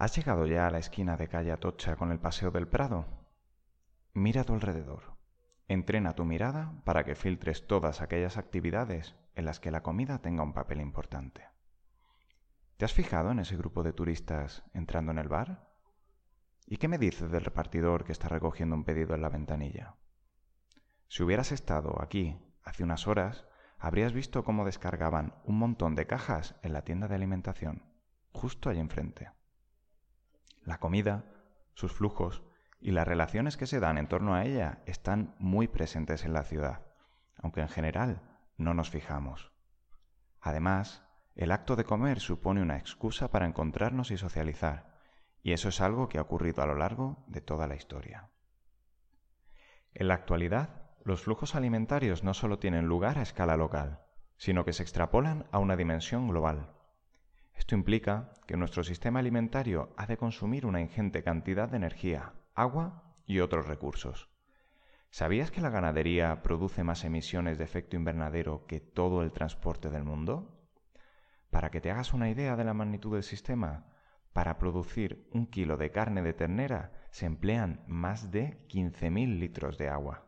¿Has llegado ya a la esquina de calle Atocha con el Paseo del Prado? Mira a tu alrededor. Entrena tu mirada para que filtres todas aquellas actividades en las que la comida tenga un papel importante. ¿Te has fijado en ese grupo de turistas entrando en el bar? ¿Y qué me dices del repartidor que está recogiendo un pedido en la ventanilla? Si hubieras estado aquí hace unas horas, habrías visto cómo descargaban un montón de cajas en la tienda de alimentación, justo allí enfrente. La comida, sus flujos y las relaciones que se dan en torno a ella están muy presentes en la ciudad, aunque en general no nos fijamos. Además, el acto de comer supone una excusa para encontrarnos y socializar, y eso es algo que ha ocurrido a lo largo de toda la historia. En la actualidad, los flujos alimentarios no solo tienen lugar a escala local, sino que se extrapolan a una dimensión global. Esto implica que nuestro sistema alimentario ha de consumir una ingente cantidad de energía, agua y otros recursos. ¿Sabías que la ganadería produce más emisiones de efecto invernadero que todo el transporte del mundo? Para que te hagas una idea de la magnitud del sistema, para producir un kilo de carne de ternera se emplean más de 15.000 litros de agua.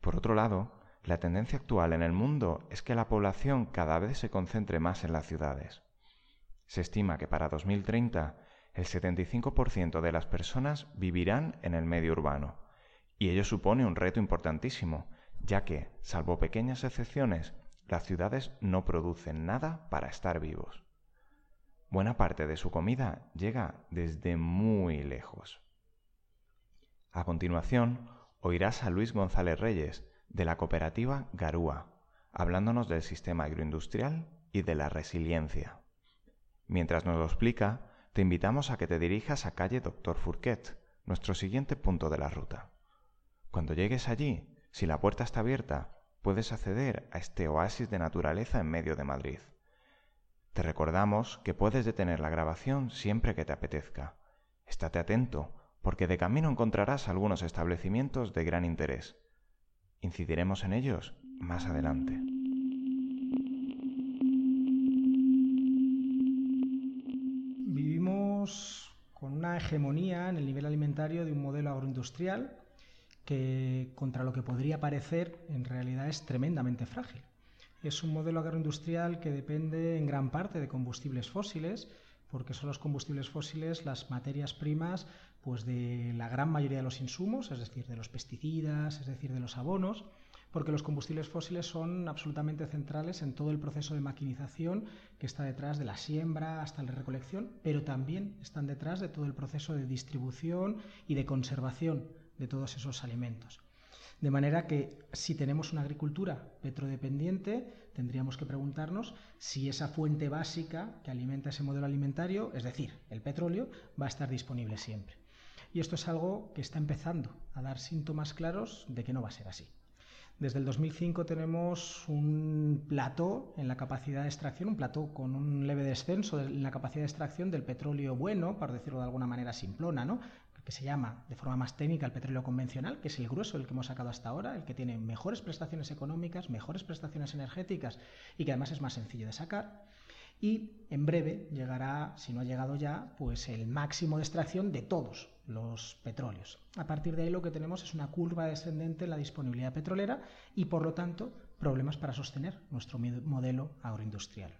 Por otro lado, la tendencia actual en el mundo es que la población cada vez se concentre más en las ciudades. Se estima que para 2030 el 75% de las personas vivirán en el medio urbano, y ello supone un reto importantísimo, ya que, salvo pequeñas excepciones, las ciudades no producen nada para estar vivos. Buena parte de su comida llega desde muy lejos. A continuación, oirás a Luis González Reyes, de la cooperativa Garúa, hablándonos del sistema agroindustrial y de la resiliencia. Mientras nos lo explica, te invitamos a que te dirijas a calle Doctor Fourquet, nuestro siguiente punto de la ruta. Cuando llegues allí, si la puerta está abierta, puedes acceder a este oasis de naturaleza en medio de Madrid. Te recordamos que puedes detener la grabación siempre que te apetezca. Estate atento, porque de camino encontrarás algunos establecimientos de gran interés. Incidiremos en ellos más adelante. Hegemonía en el nivel alimentario de un modelo agroindustrial que, contra lo que podría parecer, en realidad es tremendamente frágil. Es un modelo agroindustrial que depende en gran parte de combustibles fósiles, porque son los combustibles fósiles las materias primas pues de la gran mayoría de los insumos, es decir, de los pesticidas, es decir, de los abonos, porque los combustibles fósiles son absolutamente centrales en todo el proceso de maquinización que está detrás de la siembra hasta la recolección, pero también están detrás de todo el proceso de distribución y de conservación de todos esos alimentos. De manera que si tenemos una agricultura petrodependiente, tendríamos que preguntarnos si esa fuente básica que alimenta ese modelo alimentario, es decir, el petróleo, va a estar disponible siempre. Y esto es algo que está empezando a dar síntomas claros de que no va a ser así. Desde el 2005 tenemos un plató en la capacidad de extracción, un plató con un leve descenso en la capacidad de extracción del petróleo bueno, para decirlo de alguna manera simplona, ¿no? que se llama de forma más técnica el petróleo convencional, que es el grueso el que hemos sacado hasta ahora, el que tiene mejores prestaciones económicas, mejores prestaciones energéticas y que además es más sencillo de sacar. Y en breve llegará, si no ha llegado ya, pues el máximo de extracción de todos los petróleos. A partir de ahí lo que tenemos es una curva descendente en la disponibilidad petrolera y por lo tanto problemas para sostener nuestro modelo agroindustrial.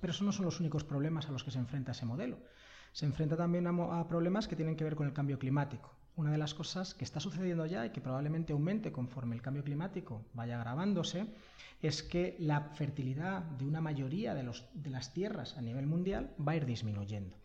Pero esos no son los únicos problemas a los que se enfrenta ese modelo se enfrenta también a, problemas que tienen que ver con el cambio climático. Una de las cosas que está sucediendo ya y que probablemente aumente conforme el cambio climático vaya agravándose es que la fertilidad de una mayoría de, de las tierras a nivel mundial va a ir disminuyendo.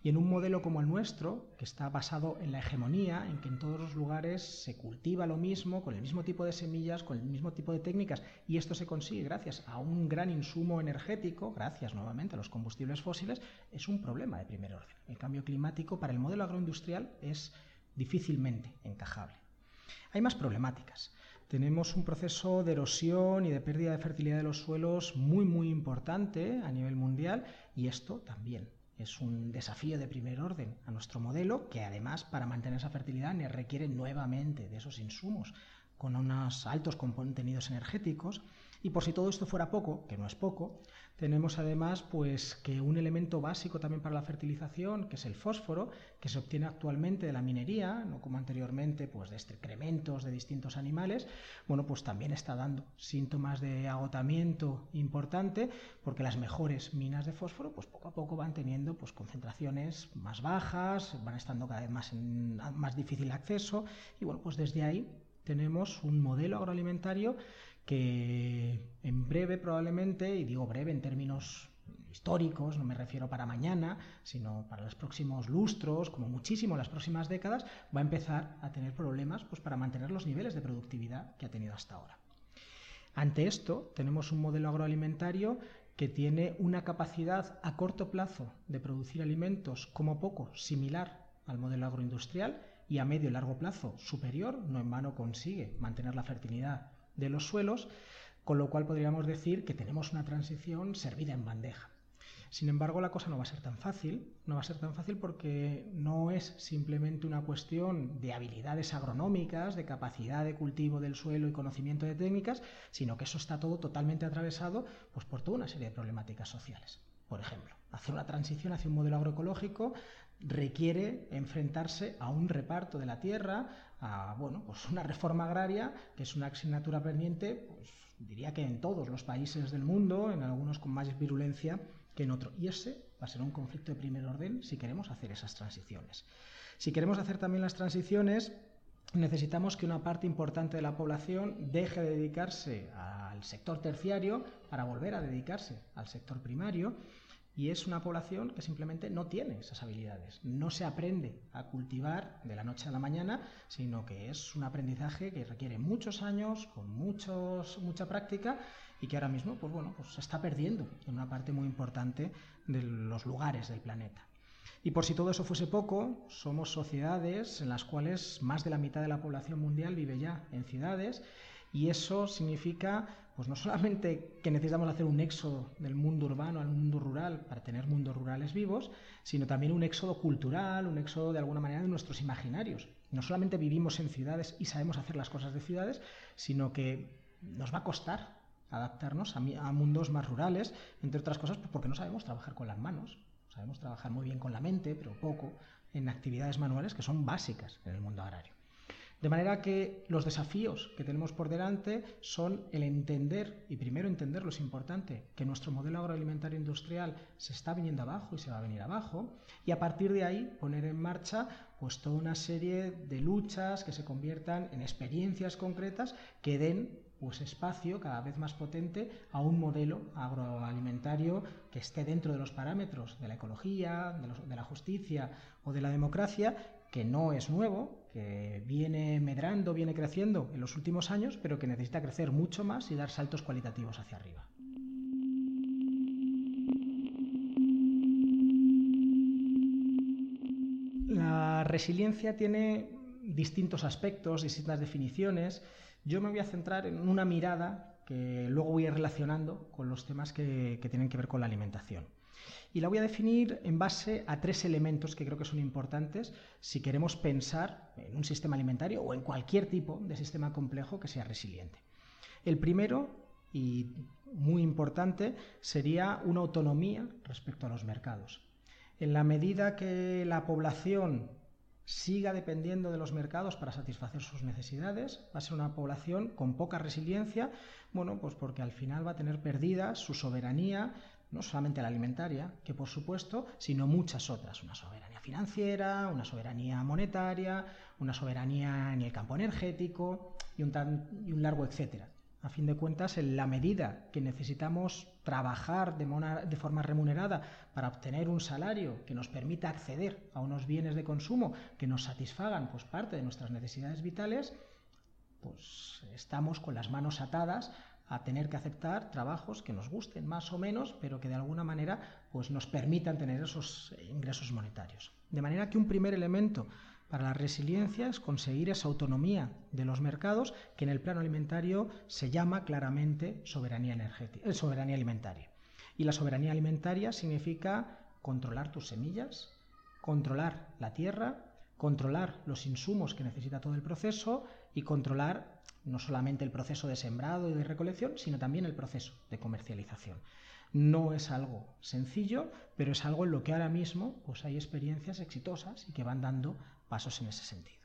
Y en un modelo como el nuestro, que está basado en la hegemonía, en que en todos los lugares se cultiva lo mismo, con el mismo tipo de semillas, con el mismo tipo de técnicas, y esto se consigue gracias a un gran insumo energético, gracias nuevamente a los combustibles fósiles, es un problema de primer orden. El cambio climático para el modelo agroindustrial es difícilmente encajable. Hay más problemáticas tenemos un proceso de erosión y de pérdida de fertilidad de los suelos muy muy importante a nivel mundial y esto también es un desafío de primer orden a nuestro modelo, que además para mantener esa fertilidad requiere nuevamente de esos insumos con unos altos contenidos energéticos Y por si todo esto fuera poco, que no es poco, tenemos además pues que un elemento básico también para la fertilización, que es el fósforo, que se obtiene actualmente de la minería, no como anteriormente pues de excrementos de distintos animales, bueno, pues también está dando síntomas de agotamiento importante, porque las mejores minas de fósforo pues poco a poco van teniendo pues concentraciones más bajas, van estando cada vez más en más difícil acceso. Y bueno, pues desde ahí tenemos un modelo agroalimentario que en breve probablemente, y digo breve en términos históricos, no me refiero para mañana, sino para los próximos lustros, como muchísimo las próximas décadas, va a empezar a tener problemas pues, para mantener los niveles de productividad que ha tenido hasta ahora. Ante esto, tenemos un modelo agroalimentario que tiene una capacidad a corto plazo de producir alimentos como poco similar al modelo agroindustrial y a medio y largo plazo superior, no en vano consigue mantener la fertilidad de los suelos, con lo cual podríamos decir que tenemos una transición servida en bandeja. Sin embargo, la cosa no va a ser tan fácil, no va a ser tan fácil porque no es simplemente una cuestión de habilidades agronómicas, de capacidad de cultivo del suelo y conocimiento de técnicas, sino que eso está todo totalmente atravesado pues, por toda una serie de problemáticas sociales. Por ejemplo, hacer una transición hacia un modelo agroecológico requiere enfrentarse a un reparto de la tierra, a bueno, pues una reforma agraria, que es una asignatura pendiente, pues diría que en todos los países del mundo, en algunos con más virulencia que en otros. Y ese va a ser un conflicto de primer orden si queremos hacer esas transiciones. Si queremos hacer también las transiciones, necesitamos que una parte importante de la población deje de dedicarse al sector terciario para volver a dedicarse al sector primario y es una población que simplemente no tiene esas habilidades. No se aprende a cultivar de la noche a la mañana, sino que es un aprendizaje que requiere muchos años, con muchos, mucha práctica y que ahora mismo pues bueno, pues se está perdiendo en una parte muy importante de los lugares del planeta. Y por si todo eso fuese poco, somos sociedades en las cuales más de la mitad de la población mundial vive ya en ciudades y eso significa, pues no solamente que necesitamos hacer un éxodo del mundo urbano al mundo rural para tener mundos rurales vivos, sino también un éxodo cultural, un éxodo de alguna manera de nuestros imaginarios. No solamente vivimos en ciudades y sabemos hacer las cosas de ciudades, sino que nos va a costar adaptarnos a, mundos más rurales, entre otras cosas pues porque no sabemos trabajar con las manos, sabemos trabajar muy bien con la mente, pero poco en actividades manuales que son básicas en el mundo agrario. De manera que los desafíos que tenemos por delante son el entender, y primero entender lo es importante, que nuestro modelo agroalimentario industrial se está viniendo abajo y se va a venir abajo, y a partir de ahí poner en marcha pues toda una serie de luchas que se conviertan en experiencias concretas que den pues espacio cada vez más potente a un modelo agroalimentario que esté dentro de los parámetros de la ecología, de, la justicia o de la democracia que no es nuevo, que viene medrando, viene creciendo en los últimos años, pero que necesita crecer mucho más y dar saltos cualitativos hacia arriba. La resiliencia tiene distintos aspectos, distintas definiciones. Yo me voy a centrar en una mirada que luego voy a ir relacionando con los temas que, que tienen que ver con la alimentación. Y la voy a definir en base a tres elementos que creo que son importantes si queremos pensar en un sistema alimentario o en cualquier tipo de sistema complejo que sea resiliente. El primero, y muy importante, sería una autonomía respecto a los mercados. En la medida que la población siga dependiendo de los mercados para satisfacer sus necesidades, va a ser una población con poca resiliencia, bueno, pues porque al final va a tener perdida su soberanía no solamente la alimentaria, que por supuesto, sino muchas otras, una soberanía financiera, una soberanía monetaria, una soberanía en el campo energético y un, largo etcétera. A fin de cuentas, en la medida que necesitamos trabajar de, de, forma remunerada para obtener un salario que nos permita acceder a unos bienes de consumo que nos satisfagan pues, parte de nuestras necesidades vitales, pues estamos con las manos atadas a tener que aceptar trabajos que nos gusten más o menos, pero que de alguna manera pues, nos permitan tener esos ingresos monetarios. De manera que un primer elemento para la resiliencia es conseguir esa autonomía de los mercados que en el plano alimentario se llama claramente soberanía, energética, eh, soberanía alimentaria. Y la soberanía alimentaria significa controlar tus semillas, controlar la tierra, controlar los insumos que necesita todo el proceso y controlar no solamente el proceso de sembrado y de recolección, sino también el proceso de comercialización. No es algo sencillo, pero es algo en lo que ahora mismo pues, hay experiencias exitosas y que van dando pasos en ese sentido.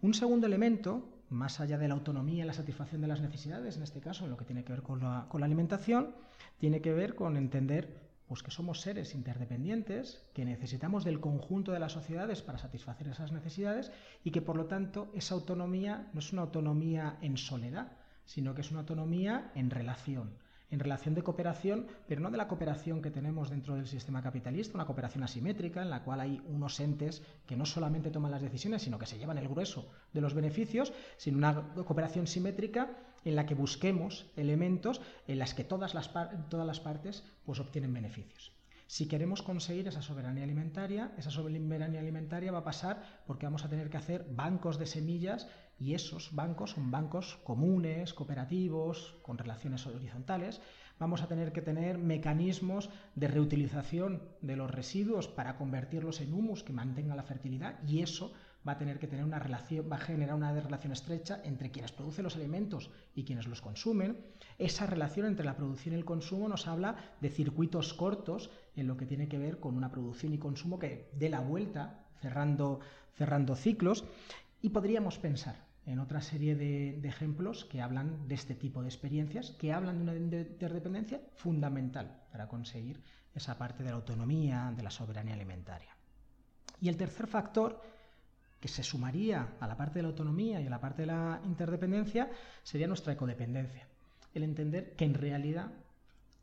Un segundo elemento, más allá de la autonomía y la satisfacción de las necesidades, en este caso en lo que tiene que ver con la, con la alimentación, tiene que ver con entender pues que somos seres interdependientes, que necesitamos del conjunto de las sociedades para satisfacer esas necesidades y que por lo tanto esa autonomía no es una autonomía en soledad, sino que es una autonomía en relación en relación de cooperación, pero no de la cooperación que tenemos dentro del sistema capitalista, una cooperación asimétrica en la cual hay unos entes que no solamente toman las decisiones, sino que se llevan el grueso de los beneficios, sino una cooperación simétrica en la que busquemos elementos en las que todas las, todas las partes pues, obtienen beneficios. Si queremos conseguir esa soberanía alimentaria, esa soberanía alimentaria va a pasar porque vamos a tener que hacer bancos de semillas y esos bancos son bancos comunes, cooperativos, con relaciones horizontales. Vamos a tener que tener mecanismos de reutilización de los residuos para convertirlos en humus que mantenga la fertilidad y eso va a tener que tener una relación, va a generar una relación estrecha entre quienes producen los alimentos y quienes los consumen. Esa relación entre la producción y el consumo nos habla de circuitos cortos en lo que tiene que ver con una producción y consumo que dé la vuelta, cerrando, cerrando ciclos. Y podríamos pensar en otra serie de, ejemplos que hablan de este tipo de experiencias, que hablan de una interdependencia fundamental para conseguir esa parte de la autonomía, de la soberanía alimentaria. Y el tercer factor que se sumaría a la parte de la autonomía y a la parte de la interdependencia sería nuestra ecodependencia. El entender que en realidad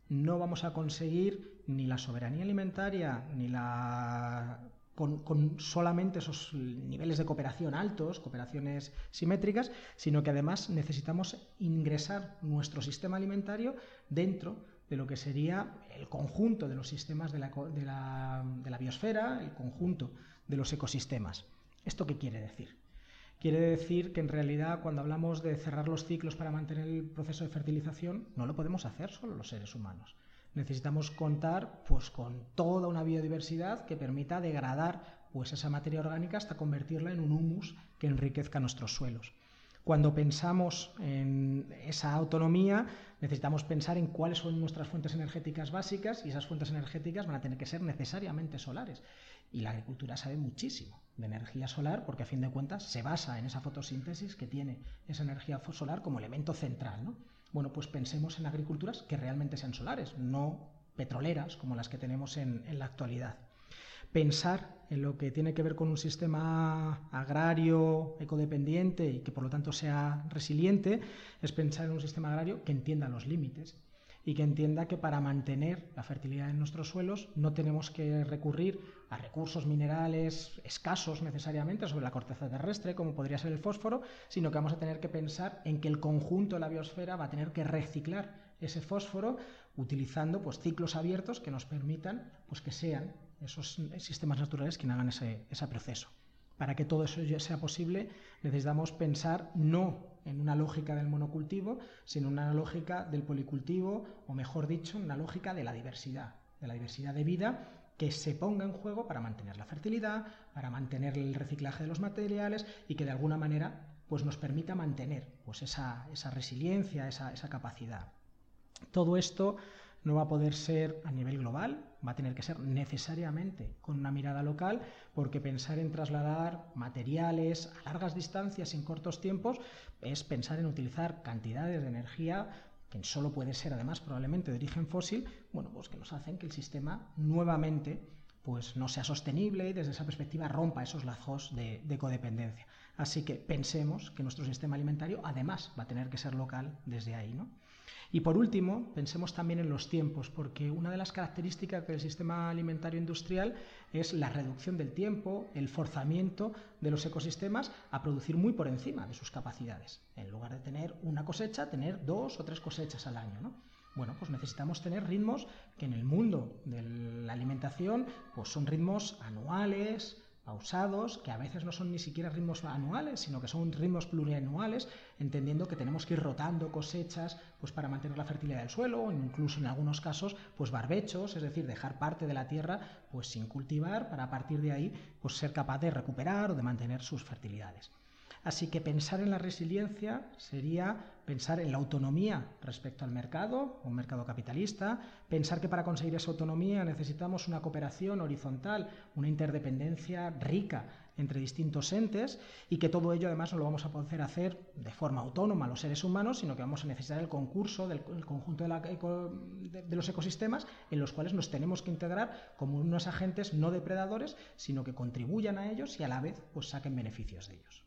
no vamos a conseguir ni la soberanía alimentaria ni la con, solamente esos niveles de cooperación altos, cooperaciones simétricas, sino que además necesitamos ingresar nuestro sistema alimentario dentro de lo que sería el conjunto de los sistemas de la, de la biosfera, el conjunto de los ecosistemas. ¿Esto qué quiere decir? Quiere decir que en realidad cuando hablamos de cerrar los ciclos para mantener el proceso de fertilización, no lo podemos hacer solo los seres humanos necesitamos contar pues, con toda una biodiversidad que permita degradar pues, esa materia orgánica hasta convertirla en un humus que enriquezca nuestros suelos. Cuando pensamos en esa autonomía, necesitamos pensar en cuáles son nuestras fuentes energéticas básicas y esas fuentes energéticas van a tener que ser necesariamente solares. Y la agricultura sabe muchísimo de energía solar porque a fin de cuentas se basa en esa fotosíntesis que tiene esa energía solar como elemento central. ¿no? Bueno, pues pensemos en agriculturas que realmente sean solares, no petroleras como las que tenemos en, la actualidad. Pensar en lo que tiene que ver con un sistema agrario ecodependiente y que por lo tanto sea resiliente es pensar en un sistema agrario que entienda los límites y que entienda que para mantener la fertilidad en nuestros suelos no tenemos que recurrir a recursos minerales escasos necesariamente sobre la corteza terrestre, como podría ser el fósforo, sino que vamos a tener que pensar en que el conjunto de la biosfera va a tener que reciclar ese fósforo utilizando pues, ciclos abiertos que nos permitan pues, que sean esos sistemas naturales quienes hagan ese, ese proceso. Para que todo eso sea posible necesitamos pensar no en una lógica del monocultivo, sino en una lógica del policultivo, o mejor dicho, una lógica de la diversidad, de la diversidad de vida que se ponga en juego para mantener la fertilidad, para mantener el reciclaje de los materiales y que de alguna manera pues nos permita mantener pues esa, resiliencia, esa, esa capacidad. Todo esto no va a poder ser a nivel global, va a tener que ser necesariamente con una mirada local, porque pensar en trasladar materiales a largas distancias en cortos tiempos es pensar en utilizar cantidades de energía que solo puede ser además probablemente de origen fósil, bueno, pues que nos hacen que el sistema nuevamente pues no sea sostenible y desde esa perspectiva rompa esos lazos de, de codependencia. Así que pensemos que nuestro sistema alimentario además va a tener que ser local desde ahí, ¿no? Y por último, pensemos también en los tiempos, porque una de las características del sistema alimentario industrial es la reducción del tiempo, el forzamiento de los ecosistemas a producir muy por encima de sus capacidades. En lugar de tener una cosecha, tener dos o tres cosechas al año. Bueno, pues necesitamos tener ritmos que en el mundo de la alimentación pues son ritmos anuales, pausados, que a veces no son ni siquiera ritmos anuales, sino que son ritmos plurianuales, entendiendo que tenemos que ir rotando cosechas pues para mantener la fertilidad del suelo, o incluso en algunos casos, pues barbechos, es decir, dejar parte de la tierra pues sin cultivar para a partir de ahí pues ser capaz de recuperar o de mantener sus fertilidades. Así que pensar en la resiliencia sería pensar en la autonomía respecto al mercado, un mercado capitalista, pensar que para conseguir esa autonomía necesitamos una cooperación horizontal, una interdependencia rica entre distintos entes y que todo ello además no lo vamos a poder hacer de forma autónoma los seres humanos, sino que vamos a necesitar el concurso del conjunto de, de los ecosistemas en los cuales nos tenemos que integrar como unos agentes no depredadores, sino que contribuyan a ellos y a la vez pues saquen beneficios de ellos.